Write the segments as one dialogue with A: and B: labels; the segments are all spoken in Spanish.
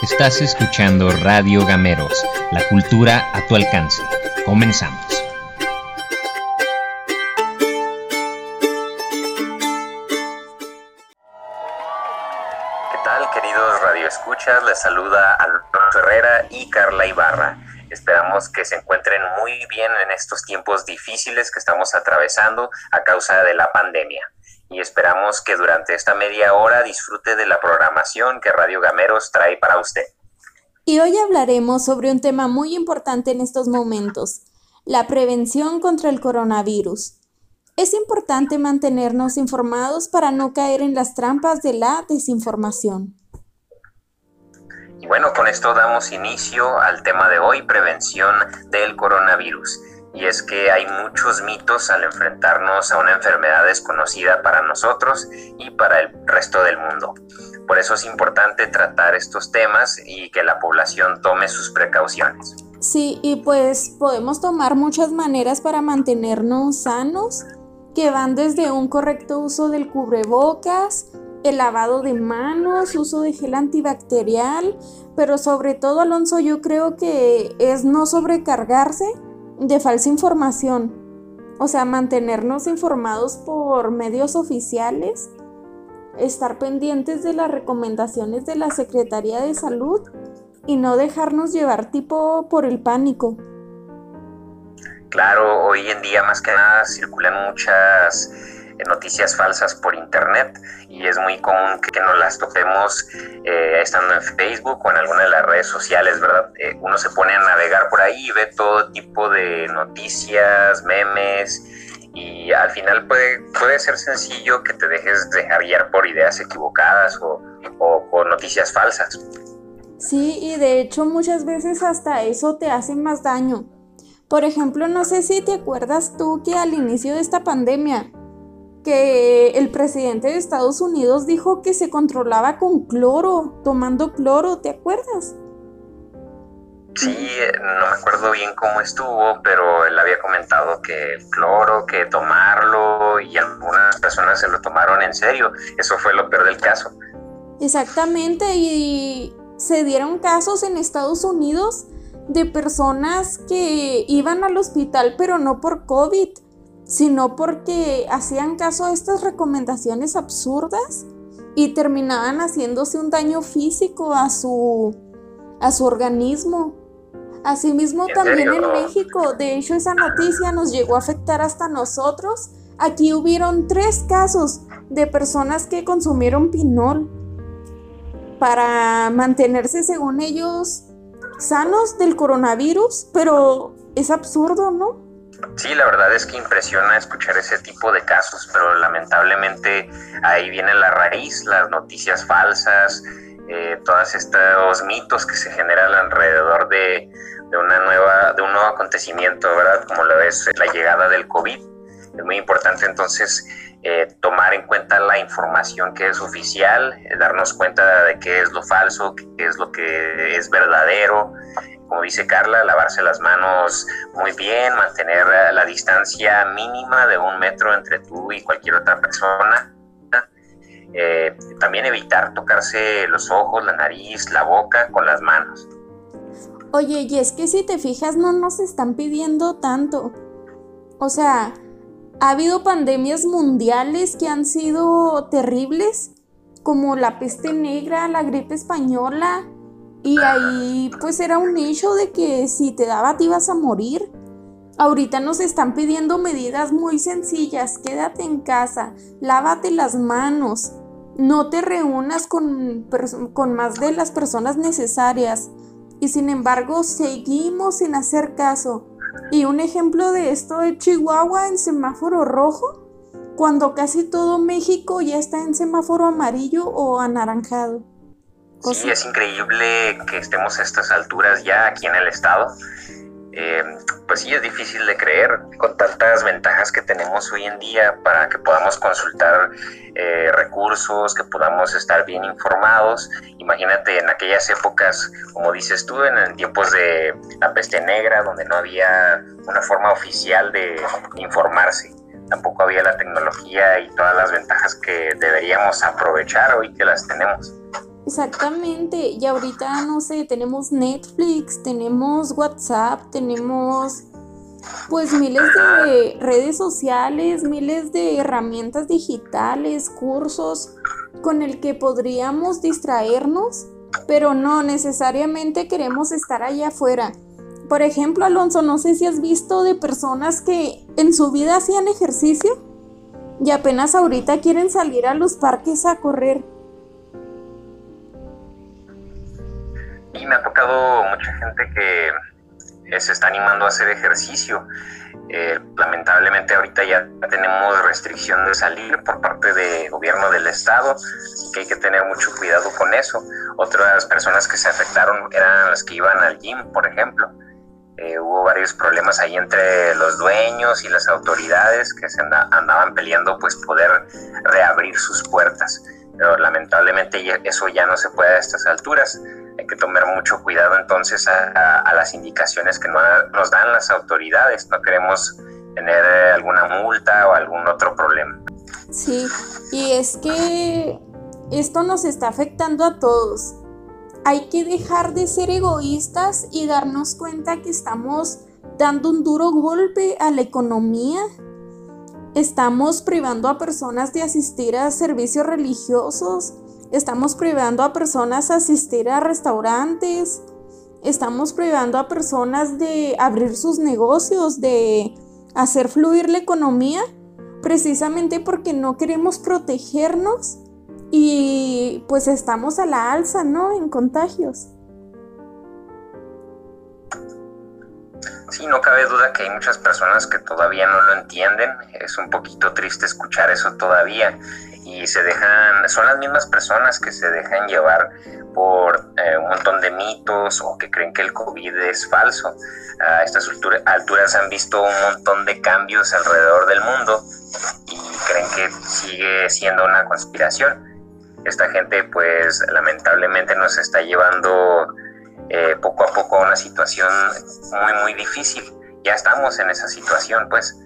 A: Estás escuchando Radio Gameros, la cultura a tu alcance. Comenzamos.
B: ¿Qué tal, queridos radioescuchas? Les saluda Alberto Herrera y Carla Ibarra. Esperamos que se encuentren muy bien en estos tiempos difíciles que estamos atravesando a causa de la pandemia y esperamos que durante esta media hora disfrute de la programación que Radio Gameros trae para usted.
C: Y hoy hablaremos sobre un tema muy importante en estos momentos, la prevención contra el coronavirus. Es importante mantenernos informados para no caer en las trampas de la desinformación.
B: Y bueno, con esto damos inicio al tema de hoy, prevención del coronavirus y es que hay muchos mitos al enfrentarnos a una enfermedad desconocida para nosotros y para el resto del mundo. Por eso es importante tratar estos temas y que la población tome sus precauciones.
C: Sí, y pues podemos tomar muchas maneras para mantenernos sanos, que van desde un correcto uso del cubrebocas, el lavado de manos, uso de gel antibacterial, pero sobre todo, Alonso, yo creo que es no sobrecargarse de falsa información. O sea, mantenernos informados por medios oficiales, estar pendientes de las recomendaciones de la Secretaría de Salud y no dejarnos llevar tipo por el pánico.
B: Claro, hoy en día más que nada circulan muchas noticias falsas por internet y es muy común que nos las topemos eh, estando en Facebook o en alguna de las redes sociales, ¿verdad? Eh, uno se pone a navegar por ahí y ve todo tipo de noticias, memes y al final puede, puede ser sencillo que te dejes dejar guiar por ideas equivocadas o, o por noticias falsas.
C: Sí, y de hecho muchas veces hasta eso te hace más daño. Por ejemplo, no sé si te acuerdas tú que al inicio de esta pandemia que el presidente de Estados Unidos dijo que se controlaba con cloro, tomando cloro, ¿te acuerdas?
B: Sí, no me acuerdo bien cómo estuvo, pero él había comentado que el cloro, que tomarlo y algunas personas se lo tomaron en serio. Eso fue lo peor del caso.
C: Exactamente, y se dieron casos en Estados Unidos de personas que iban al hospital pero no por COVID, sino porque hacían caso a estas recomendaciones absurdas y terminaban haciéndose un daño físico a su, a su organismo. Asimismo, también en México, de hecho esa noticia nos llegó a afectar hasta nosotros. Aquí hubieron tres casos de personas que consumieron pinol para mantenerse, según ellos, sanos del coronavirus, pero es absurdo, ¿no?
B: Sí, la verdad es que impresiona escuchar ese tipo de casos, pero lamentablemente ahí viene la raíz, las noticias falsas, eh, todos estos mitos que se generan alrededor de, una nueva, de un nuevo acontecimiento, ¿verdad? Como lo es la llegada del COVID. Es muy importante entonces eh, tomar en cuenta la información que es oficial, eh, darnos cuenta de qué es lo falso, qué es lo que es verdadero, como dice Carla, lavarse las manos muy bien, mantener la distancia mínima de un metro entre tú y cualquier otra persona. Eh, también evitar tocarse los ojos, la nariz, la boca con las manos.
C: Oye, y es que si te fijas no nos están pidiendo tanto. O sea, ha habido pandemias mundiales que han sido terribles, como la peste negra, la gripe española, y ahí pues era un hecho de que si te daba te ibas a morir. Ahorita nos están pidiendo medidas muy sencillas. Quédate en casa, lávate las manos, no te reúnas con, con más de las personas necesarias. Y sin embargo seguimos sin hacer caso. Y un ejemplo de esto es Chihuahua en semáforo rojo, cuando casi todo México ya está en semáforo amarillo o anaranjado.
B: Sí, es increíble que estemos a estas alturas ya aquí en el estado. Eh, pues sí, es difícil de creer con tantas ventajas que tenemos hoy en día para que podamos consultar eh, recursos, que podamos estar bien informados. Imagínate en aquellas épocas, como dices tú, en tiempos de la peste negra, donde no había una forma oficial de informarse. Tampoco había la tecnología y todas las ventajas que deberíamos aprovechar hoy que las tenemos.
C: Exactamente, y ahorita no sé, tenemos Netflix, tenemos WhatsApp, tenemos pues miles de redes sociales, miles de herramientas digitales, cursos con el que podríamos distraernos, pero no necesariamente queremos estar allá afuera. Por ejemplo, Alonso, no sé si has visto de personas que en su vida hacían ejercicio y apenas ahorita quieren salir a los parques a correr.
B: Y me ha tocado mucha gente que eh, se está animando a hacer ejercicio. Eh, lamentablemente ahorita ya tenemos restricción de salir por parte del gobierno del estado, así que hay que tener mucho cuidado con eso. Otras personas que se afectaron eran las que iban al gym, por ejemplo. Eh, hubo varios problemas ahí entre los dueños y las autoridades que se andaban peleando pues poder reabrir sus puertas. Pero lamentablemente eso ya no se puede a estas alturas hay que tomar mucho cuidado entonces a, las indicaciones que nos dan las autoridades. No queremos tener eh, alguna multa o algún otro problema.
C: Sí, y es que esto nos está afectando a todos. Hay que dejar de ser egoístas y darnos cuenta que estamos dando un duro golpe a la economía. Estamos privando a personas de asistir a servicios religiosos Estamos privando a personas asistir a restaurantes. Estamos privando a personas de abrir sus negocios, de hacer fluir la economía, precisamente porque no queremos protegernos y pues estamos a la alza, ¿no? En contagios.
B: Sí, no cabe duda que hay muchas personas que todavía no lo entienden. Es un poquito triste escuchar eso todavía y se dejan, son las mismas personas que se dejan llevar por eh, un montón de mitos o que creen que el COVID es falso. A estas alturas han visto un montón de cambios alrededor del mundo y creen que sigue siendo una conspiración. Esta gente pues lamentablemente nos está llevando eh, poco a poco a una situación muy muy difícil. Ya estamos en esa situación pues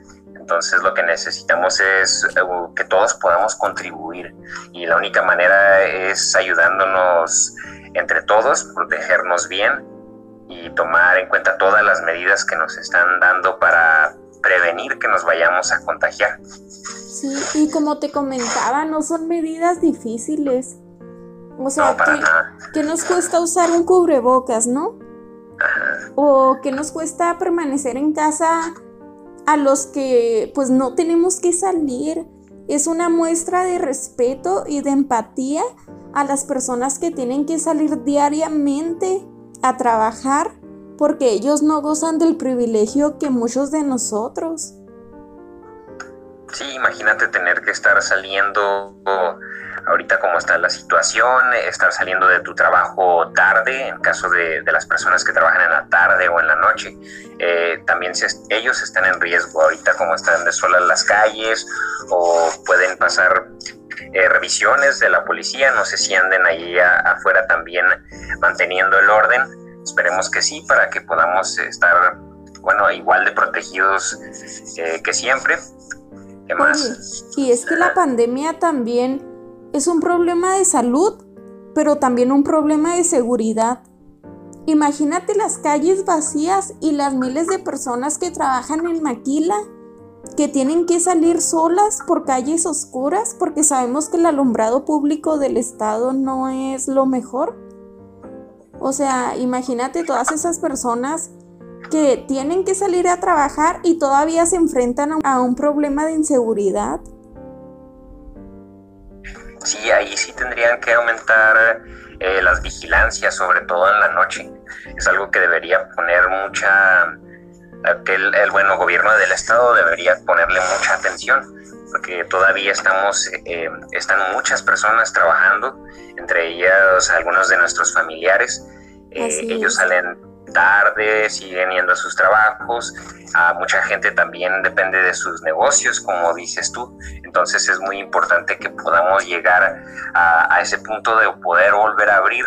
B: entonces lo que necesitamos es eh, que todos podamos contribuir y la única manera es ayudándonos entre todos, protegernos bien y tomar en cuenta todas las medidas que nos están dando para prevenir que nos vayamos a contagiar.
C: Sí, y como te comentaba, no son medidas difíciles. O sea, que, nos cuesta usar un cubrebocas, ¿no? O que nos cuesta permanecer en casa a los que pues no tenemos que salir. Es una muestra de respeto y de empatía a las personas que tienen que salir diariamente a trabajar porque ellos no gozan del privilegio que muchos de nosotros.
B: Sí, imagínate tener que estar saliendo ahorita como está la situación, estar saliendo de tu trabajo tarde, en caso de, las personas que trabajan en la tarde o en la noche, eh, también ellos están en riesgo ahorita como están de solas las calles o pueden pasar eh, revisiones de la policía, no sé si anden ahí afuera también manteniendo el orden, esperemos que sí, para que podamos estar, bueno, igual de protegidos eh, que siempre. ¿Qué más?
C: y es que la pandemia también es un problema de salud, pero también un problema de seguridad. Imagínate las calles vacías y las miles de personas que trabajan en Maquila, que tienen que salir solas por calles oscuras porque sabemos que el alumbrado público del estado no es lo mejor. O sea, imagínate todas esas personas que tienen que salir a trabajar y todavía se enfrentan a un problema de inseguridad
B: sí, ahí sí tendrían que aumentar eh, las vigilancias, sobre todo en la noche. Es algo que debería poner mucha, que el, bueno gobierno del estado debería ponerle mucha atención, porque todavía estamos, eh, están muchas personas trabajando, entre ellas algunos de nuestros familiares. Eh, ellos salen tarde, siguen yendo a sus trabajos, a mucha gente también depende de sus negocios, como dices tú, entonces es muy importante que podamos llegar a, ese punto de poder volver a abrir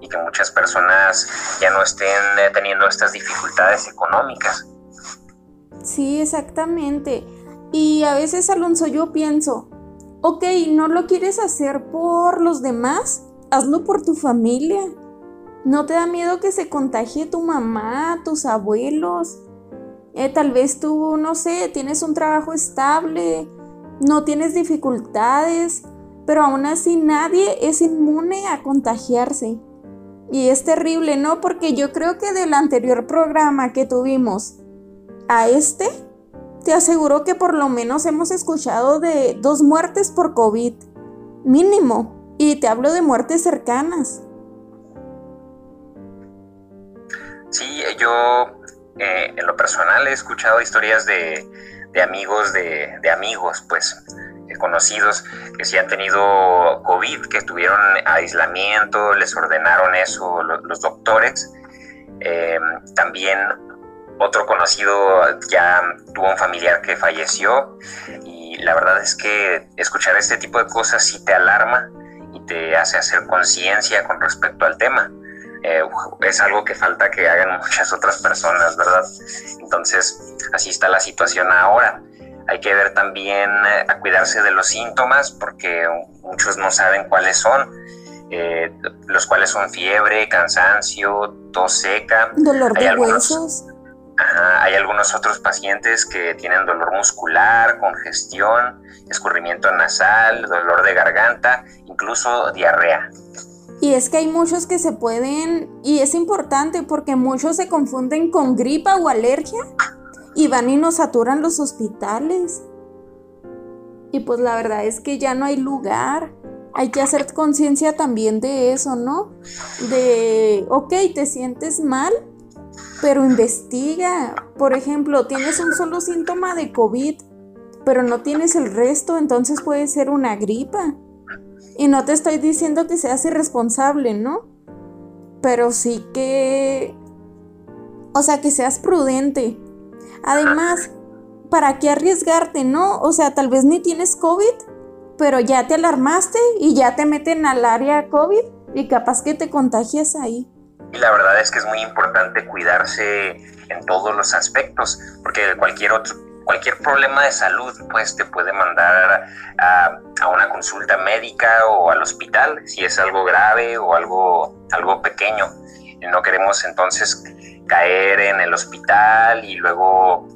B: y que muchas personas ya no estén eh, teniendo estas dificultades económicas.
C: Sí, exactamente. Y a veces, Alonso, yo pienso, ok, no lo quieres hacer por los demás, hazlo por tu familia. ¿No te da miedo que se contagie tu mamá, tus abuelos? Eh, tal vez tú, no sé, tienes un trabajo estable, no tienes dificultades, pero aún así nadie es inmune a contagiarse. Y es terrible, ¿no? Porque yo creo que del anterior programa que tuvimos a este, te aseguro que por lo menos hemos escuchado de dos muertes por COVID, mínimo. Y te hablo de muertes cercanas.
B: Sí, yo eh, en lo personal he escuchado historias de, amigos de, amigos, pues, conocidos que sí han tenido COVID, que tuvieron aislamiento, les ordenaron eso los, doctores. Eh, también otro conocido ya tuvo un familiar que falleció y la verdad es que escuchar este tipo de cosas sí te alarma y te hace hacer conciencia con respecto al tema. Eh, es algo que falta que hagan muchas otras personas, ¿verdad? Entonces, así está la situación ahora. Hay que ver también eh, a cuidarse de los síntomas porque muchos no saben cuáles son, eh, los cuales son fiebre, cansancio, tos seca.
C: Dolor de huesos.
B: hay algunos otros pacientes que tienen dolor muscular, congestión, escurrimiento nasal, dolor de garganta, incluso diarrea.
C: Y es que hay muchos que se pueden, y es importante porque muchos se confunden con gripa o alergia y van y nos saturan los hospitales. Y pues la verdad es que ya no hay lugar. Hay que hacer conciencia también de eso, ¿no? De, ok, te sientes mal, pero investiga. Por ejemplo, tienes un solo síntoma de COVID, pero no tienes el resto, entonces puede ser una gripa. Y no te estoy diciendo que seas irresponsable, ¿no? Pero sí que... O sea, que seas prudente. Además, ¿para qué arriesgarte, no? O sea, tal vez ni tienes COVID, pero ya te alarmaste y ya te meten al área COVID y capaz que te contagias ahí.
B: Y la verdad es que es muy importante cuidarse en todos los aspectos, porque cualquier otro cualquier problema de salud pues te puede mandar a, una consulta médica o al hospital si es algo grave o algo, algo pequeño. No queremos entonces caer en el hospital y luego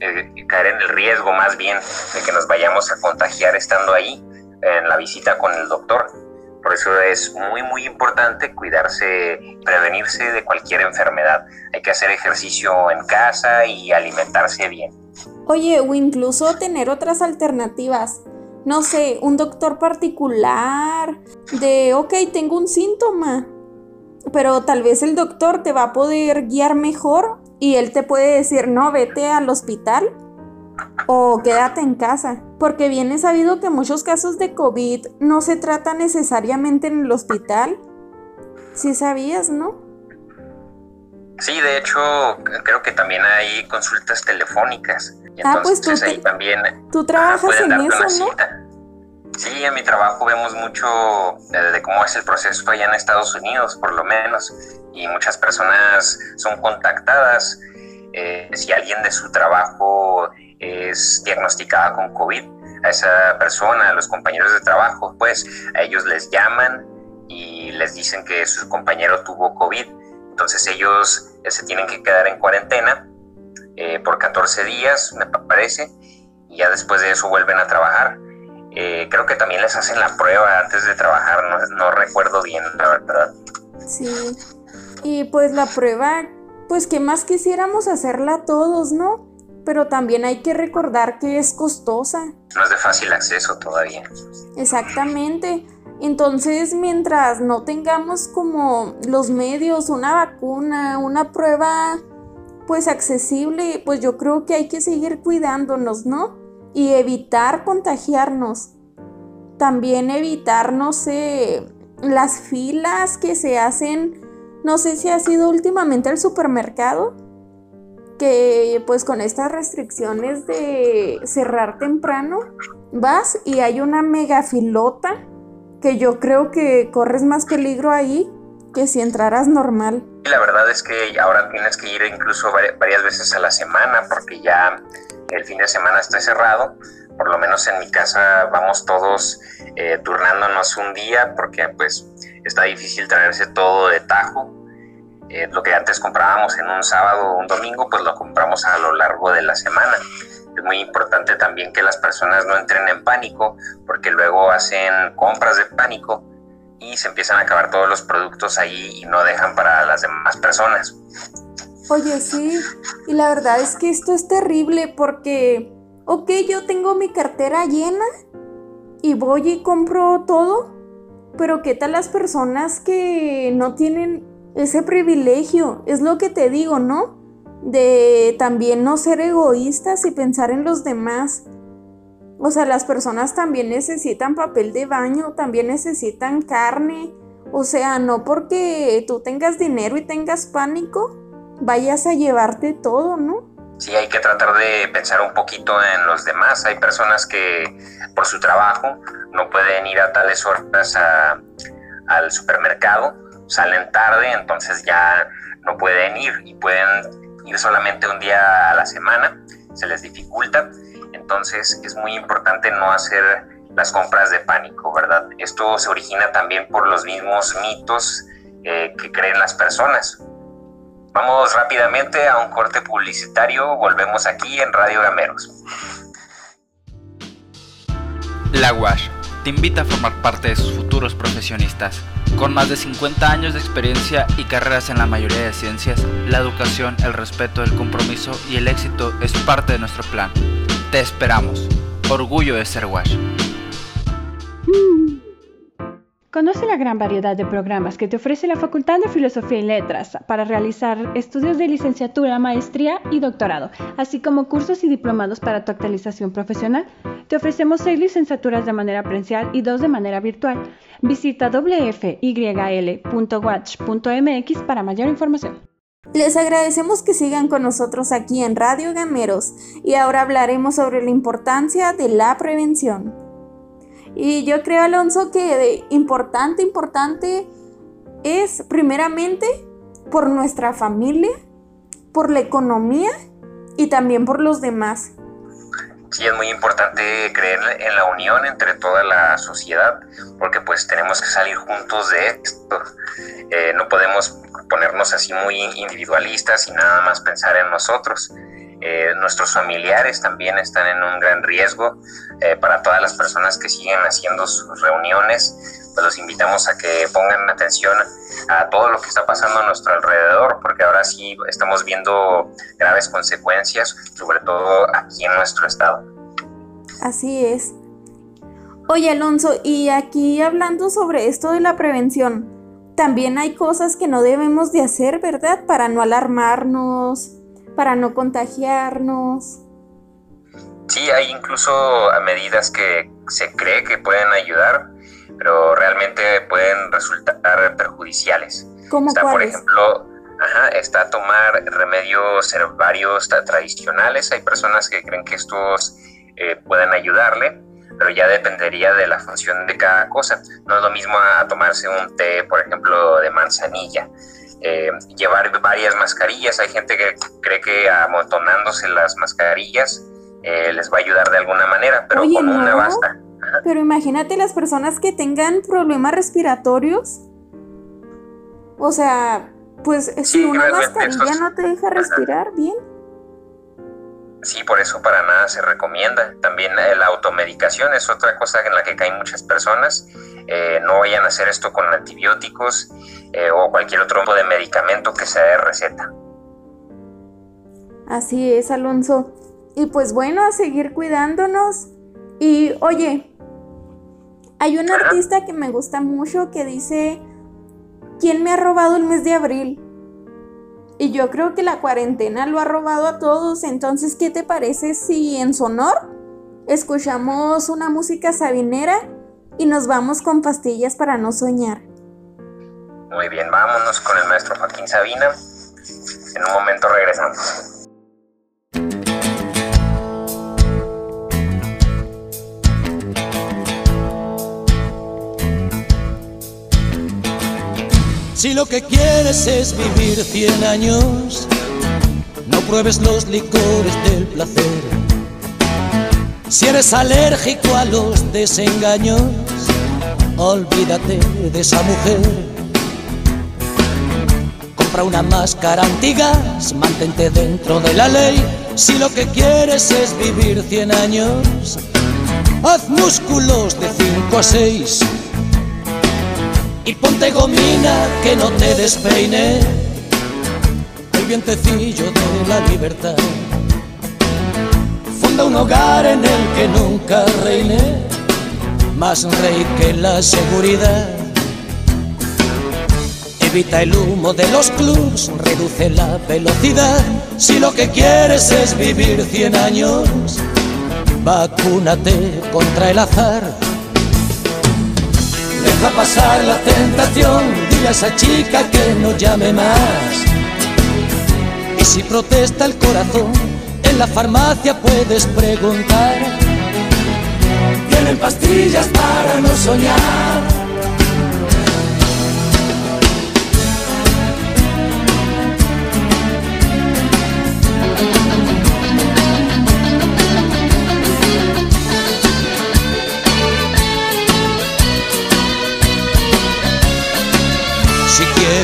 B: eh, caer en el riesgo más bien de que nos vayamos a contagiar estando ahí en la visita con el doctor. Por eso es muy, muy importante cuidarse, prevenirse de cualquier enfermedad. Hay que hacer ejercicio en casa y alimentarse bien.
C: Oye, o incluso tener otras alternativas. No sé, un doctor particular de, ok, tengo un síntoma, pero tal vez el doctor te va a poder guiar mejor y él te puede decir, no, vete al hospital o quédate en casa. Porque bien es sabido que muchos casos de COVID no se tratan necesariamente en el hospital. Si sabías, ¿no?
B: Sí, de hecho, creo que también hay consultas telefónicas.
C: ah, pues tú, ahí también tú trabajas en eso, ¿no?
B: Sí, en mi trabajo vemos mucho de, cómo es el proceso allá en Estados Unidos, por lo menos, y muchas personas son contactadas. Eh, si alguien de su trabajo es diagnosticada con COVID, a esa persona, a los compañeros de trabajo, pues a ellos les llaman y les dicen que su compañero tuvo COVID entonces ellos eh, se tienen que quedar en cuarentena eh, por 14 días, me parece, y ya después de eso vuelven a trabajar. Eh, creo que también les hacen la prueba antes de trabajar, no, recuerdo bien, la verdad.
C: Sí, y pues la prueba, pues que más quisiéramos hacerla todos, ¿no? Pero también hay que recordar que es costosa.
B: No es de fácil acceso todavía.
C: Exactamente. Entonces, mientras no tengamos como los medios, una vacuna, una prueba pues accesible, pues yo creo que hay que seguir cuidándonos, ¿no? Y evitar contagiarnos. También evitar, no sé, las filas que se hacen, no sé si ha sido últimamente el supermercado, que pues con estas restricciones de cerrar temprano, vas y hay una mega filota que yo creo que corres más peligro ahí que si entraras normal.
B: La verdad es que ahora tienes que ir incluso varias veces a la semana porque ya el fin de semana está cerrado. Por lo menos en mi casa vamos todos eh, turnándonos un día porque pues está difícil traerse todo de tajo. Eh, lo que antes comprábamos en un sábado o un domingo, pues lo compramos a lo largo de la semana. Es muy importante también que las personas no entren en pánico, porque luego hacen compras de pánico y se empiezan a acabar todos los productos ahí y no dejan para las demás personas.
C: Oye, sí, y la verdad es que esto es terrible porque, ok, yo tengo mi cartera llena y voy y compro todo, pero ¿qué tal las personas que no tienen ese privilegio? Es lo que te digo, ¿no? De también no ser egoístas y pensar en los demás. O sea, las personas también necesitan papel de baño, también necesitan carne. O sea, no porque tú tengas dinero y tengas pánico, vayas a llevarte todo, ¿no?
B: Sí, hay que tratar de pensar un poquito en los demás. Hay personas que por su trabajo no pueden ir a tales horas al supermercado, salen tarde, entonces ya no pueden ir y pueden ir solamente un día a la semana, se les dificulta. Entonces es muy importante no hacer las compras de pánico, ¿verdad? Esto se origina también por los mismos mitos eh, que creen las personas. Vamos rápidamente a un corte publicitario, volvemos aquí en Radio Gameros.
D: La WASH te invita a formar parte de sus futuros profesionistas. Con más de 50 años de experiencia y carreras en la mayoría de ciencias, la educación, el respeto, el compromiso y el éxito es parte de nuestro plan. Te esperamos. Orgullo de ser WASH.
E: Conoce la gran variedad de programas que te ofrece la Facultad de Filosofía y Letras para realizar estudios de licenciatura, maestría y doctorado, así como cursos y diplomados para tu actualización profesional. Te ofrecemos seis licenciaturas de manera presencial y dos de manera virtual. Visita wfyl.watch.mx para mayor información.
C: Les agradecemos que sigan con nosotros aquí en Radio Gameros y ahora hablaremos sobre la importancia de la prevención. Y yo creo, Alonso, que importante, importante es primeramente por nuestra familia, por la economía y también por los demás.
B: Sí, es muy importante creer en la unión entre toda la sociedad, porque pues tenemos que salir juntos de esto. Eh, no podemos ponernos así muy individualistas y nada más pensar en nosotros. Eh, nuestros familiares también están en un gran riesgo. Eh, para todas las personas que siguen haciendo sus reuniones, pues los invitamos a que pongan atención a todo lo que está pasando a nuestro alrededor, porque ahora sí estamos viendo graves consecuencias, sobre todo aquí en nuestro estado.
C: Así es. Oye, Alonso, y aquí hablando sobre esto de la prevención, también hay cosas que no debemos de hacer, ¿verdad? Para no alarmarnos, para no contagiarnos.
B: Sí, hay incluso medidas que se cree que pueden ayudar, pero realmente pueden resultar perjudiciales.
C: ¿Cómo
B: está, por ejemplo, ajá, está tomar remedios herbarios tradicionales. Hay personas que creen que estos eh, pueden ayudarle, pero ya dependería de la función de cada cosa. No es lo mismo a tomarse un té, por ejemplo, de manzanilla. Eh, llevar varias mascarillas. Hay gente que cree que amontonándose las mascarillas eh, les va a ayudar de alguna manera, pero con una basta.
C: Pero imagínate las personas que tengan problemas respiratorios. O sea, pues si una mascarilla no te deja respirar bien.
B: Sí, por eso para nada se recomienda. También la automedicación es otra cosa en la que caen muchas personas. Eh, no vayan a hacer esto con antibióticos eh, o cualquier otro tipo de medicamento que sea de receta.
C: Así es, Alonso. Y pues bueno, a seguir cuidándonos. Y oye, hay un artista que me gusta mucho que dice, ¿quién me ha robado el mes de abril? Y yo creo que la cuarentena lo ha robado a todos. Entonces, ¿qué te parece si en sonor escuchamos una música sabinera y nos vamos con pastillas para no soñar?
B: Muy bien, vámonos con el maestro Joaquín Sabina. En un momento regresamos.
F: Si lo que quieres es vivir cien años, no pruebes los licores del placer. Si eres alérgico a los desengaños, olvídate de esa mujer. Compra una máscara antigas, mantente dentro de la ley. Si lo que quieres es vivir 100 años, haz músculos de 5 a 6 y ponte gomina que no te despeine el vientecillo de la libertad. Funda un hogar en el que nunca reine más rey que la seguridad. Evita el humo de los clubs, reduce la velocidad. Si lo que quieres es vivir 100 años, vacúnate contra el azar Deja pasar la tentación, dile a esa chica que no llame más. Y si protesta el corazón, en la farmacia puedes preguntar. Tienen pastillas para no soñar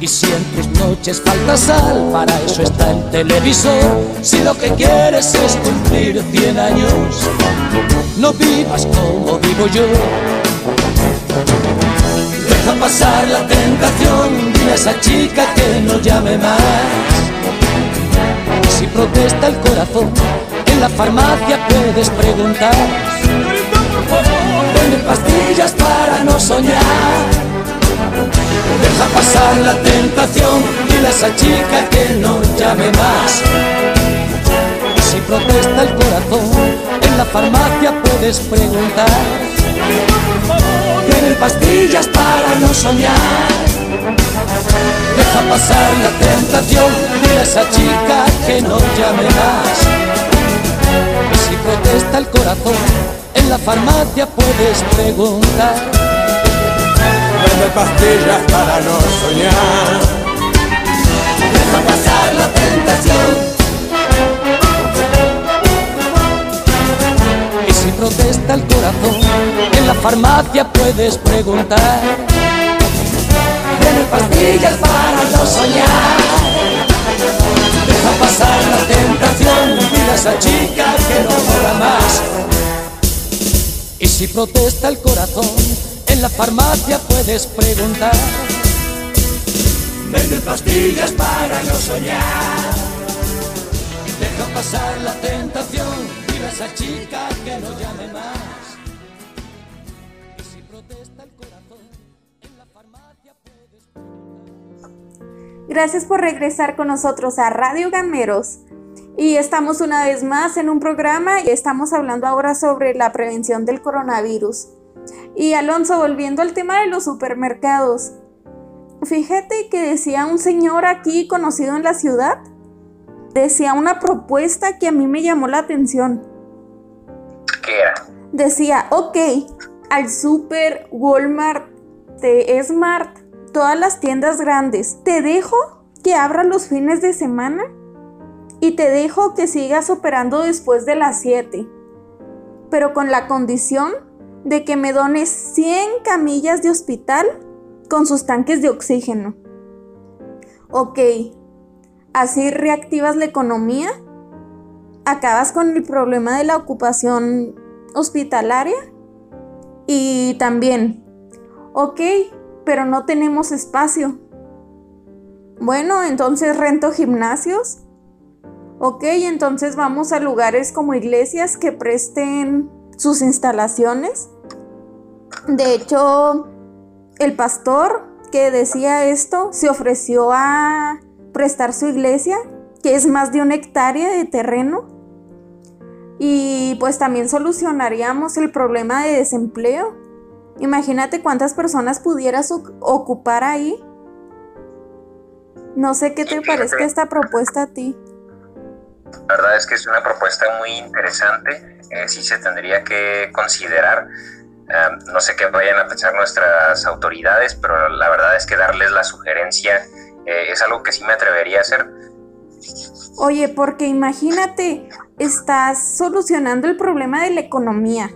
F: Y si en tus noches falta sal, para eso está el televisor. Si lo que quieres es cumplir 100 años, no vivas como vivo yo. Deja pasar la tentación, dile a esa chica que no llame más. Si protesta el corazón, en la farmacia puedes preguntar. Pastillas para no soñar Deja pasar la tentación, dile a esa chica que no llame más. Si protesta el corazón, en la farmacia puedes preguntar. Tienen pastillas para no soñar. Deja pasar la tentación, dile a esa chica que no llame más. Si protesta el corazón, en la farmacia puedes preguntar
G: vende pastillas para no soñar.
F: Deja pasar la tentación. Y si protesta el corazón, en la farmacia puedes preguntar. Vende pastillas para no soñar. Deja pasar la tentación, mira a esa chica que no mola más. Y si protesta el corazón, en la farmacia puedes preguntar. Venden pastillas para no soñar. Deja pasar la tentación, dile a esa chica que no llame más. Y si protesta el corazón, en la farmacia puedes preguntar.
C: Gracias por regresar con nosotros a Radio Gameros. Y estamos una vez más en un programa y estamos hablando ahora sobre la prevención del coronavirus. Y Alonso, volviendo al tema de los supermercados, fíjate que decía un señor aquí conocido en la ciudad, decía una propuesta que a mí me llamó la atención.
B: ¿Qué era?
C: Decía, ok, al super Walmart, de Smart, todas las tiendas grandes, te dejo que abra los fines de semana y te dejo que sigas operando después de las 7, pero con la condición de que me dones 100 camillas de hospital con sus tanques de oxígeno. Ok, así reactivas la economía, acabas con el problema de la ocupación hospitalaria y también, ok, pero no tenemos espacio. Bueno, entonces rento gimnasios. Ok, entonces vamos a lugares como iglesias que presten sus instalaciones. De hecho, el pastor que decía esto se ofreció a prestar su iglesia, que es más de una hectárea de terreno. Y pues también solucionaríamos el problema de desempleo. Imagínate cuántas personas pudieras ocupar ahí. No sé qué te parezca esta propuesta a ti.
B: La verdad es que es una propuesta muy interesante. Eh, sí se tendría que considerar. No sé qué vayan a pensar nuestras autoridades, pero la verdad es que darles la sugerencia eh, es algo que sí me atrevería a hacer.
C: Oye, porque imagínate, estás solucionando el problema de la economía.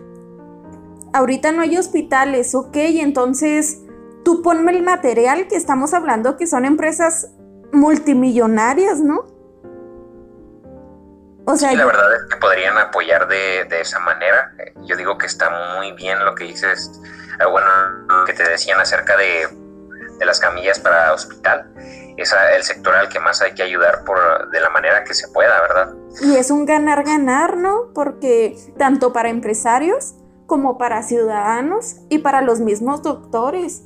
C: Ahorita no hay hospitales, ok, entonces tú ponme el material que estamos hablando que son empresas multimillonarias, ¿no?
B: O sea, sí, la verdad es que podrían apoyar de, esa manera. Yo digo que está muy bien lo que dices, ah, bueno, que te decían acerca de, de las camillas para hospital. Es el sector al que más hay que ayudar por, de la manera que se pueda, ¿verdad?
C: Y es un ganar-ganar, ¿no? Porque tanto para empresarios como para ciudadanos y para los mismos doctores.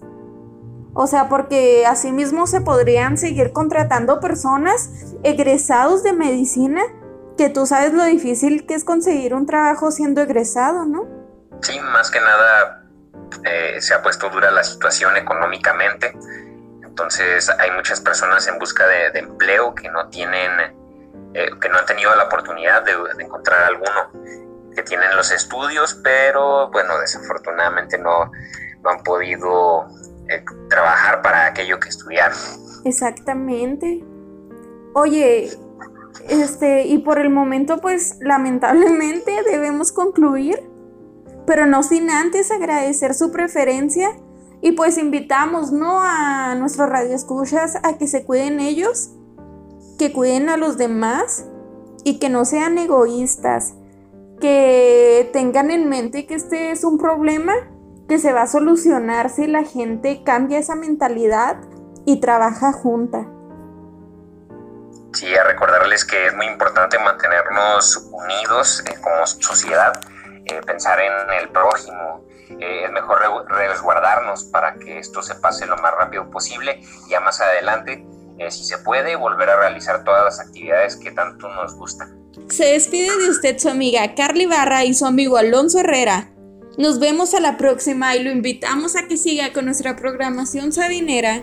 C: O sea, porque asimismo se podrían seguir contratando personas egresados de medicina que tú sabes lo difícil que es conseguir un trabajo siendo egresado, ¿no?
B: Sí, más que nada eh, se ha puesto dura la situación económicamente. Entonces hay muchas personas en busca de, empleo que no tienen, eh, que no han tenido la oportunidad de, encontrar alguno, que tienen los estudios, pero bueno, desafortunadamente no, no han podido eh, trabajar para aquello que estudiaron.
C: Exactamente. Oye, este, y por el momento, pues lamentablemente debemos concluir, pero no sin antes agradecer su preferencia y pues invitamos, ¿no? A nuestros radioescuchas a que se cuiden ellos, que cuiden a los demás y que no sean egoístas, que tengan en mente que este es un problema que se va a solucionar si la gente cambia esa mentalidad y trabaja junta.
B: Sí, a recordarles que es muy importante mantenernos unidos eh, como sociedad, eh, pensar en el prójimo. Eh, es mejor resguardarnos para que esto se pase lo más rápido posible y ya más adelante, si se puede, volver a realizar todas las actividades que tanto nos gustan.
C: Se despide de usted su amiga Carly Barra y su amigo Alonso Herrera. Nos vemos a la próxima y lo invitamos a que siga con nuestra programación sabinera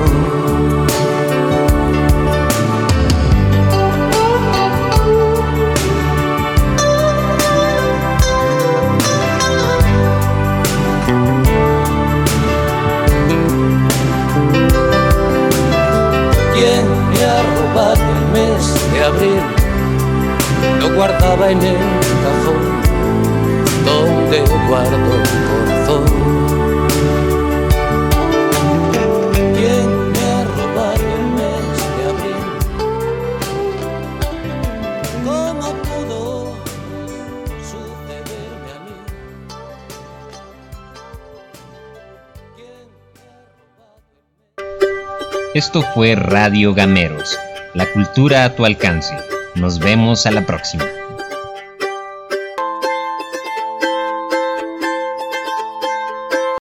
F: Mes de abril? Lo guardaba en el cajón donde guardo el corazón. ¿Quién me ha robado el mes de abril? ¿Cómo pudo sucederme a mí? ¿Quién me ha robado el
A: Esto fue Radio Gameros, la cultura a tu alcance. Nos vemos a la próxima.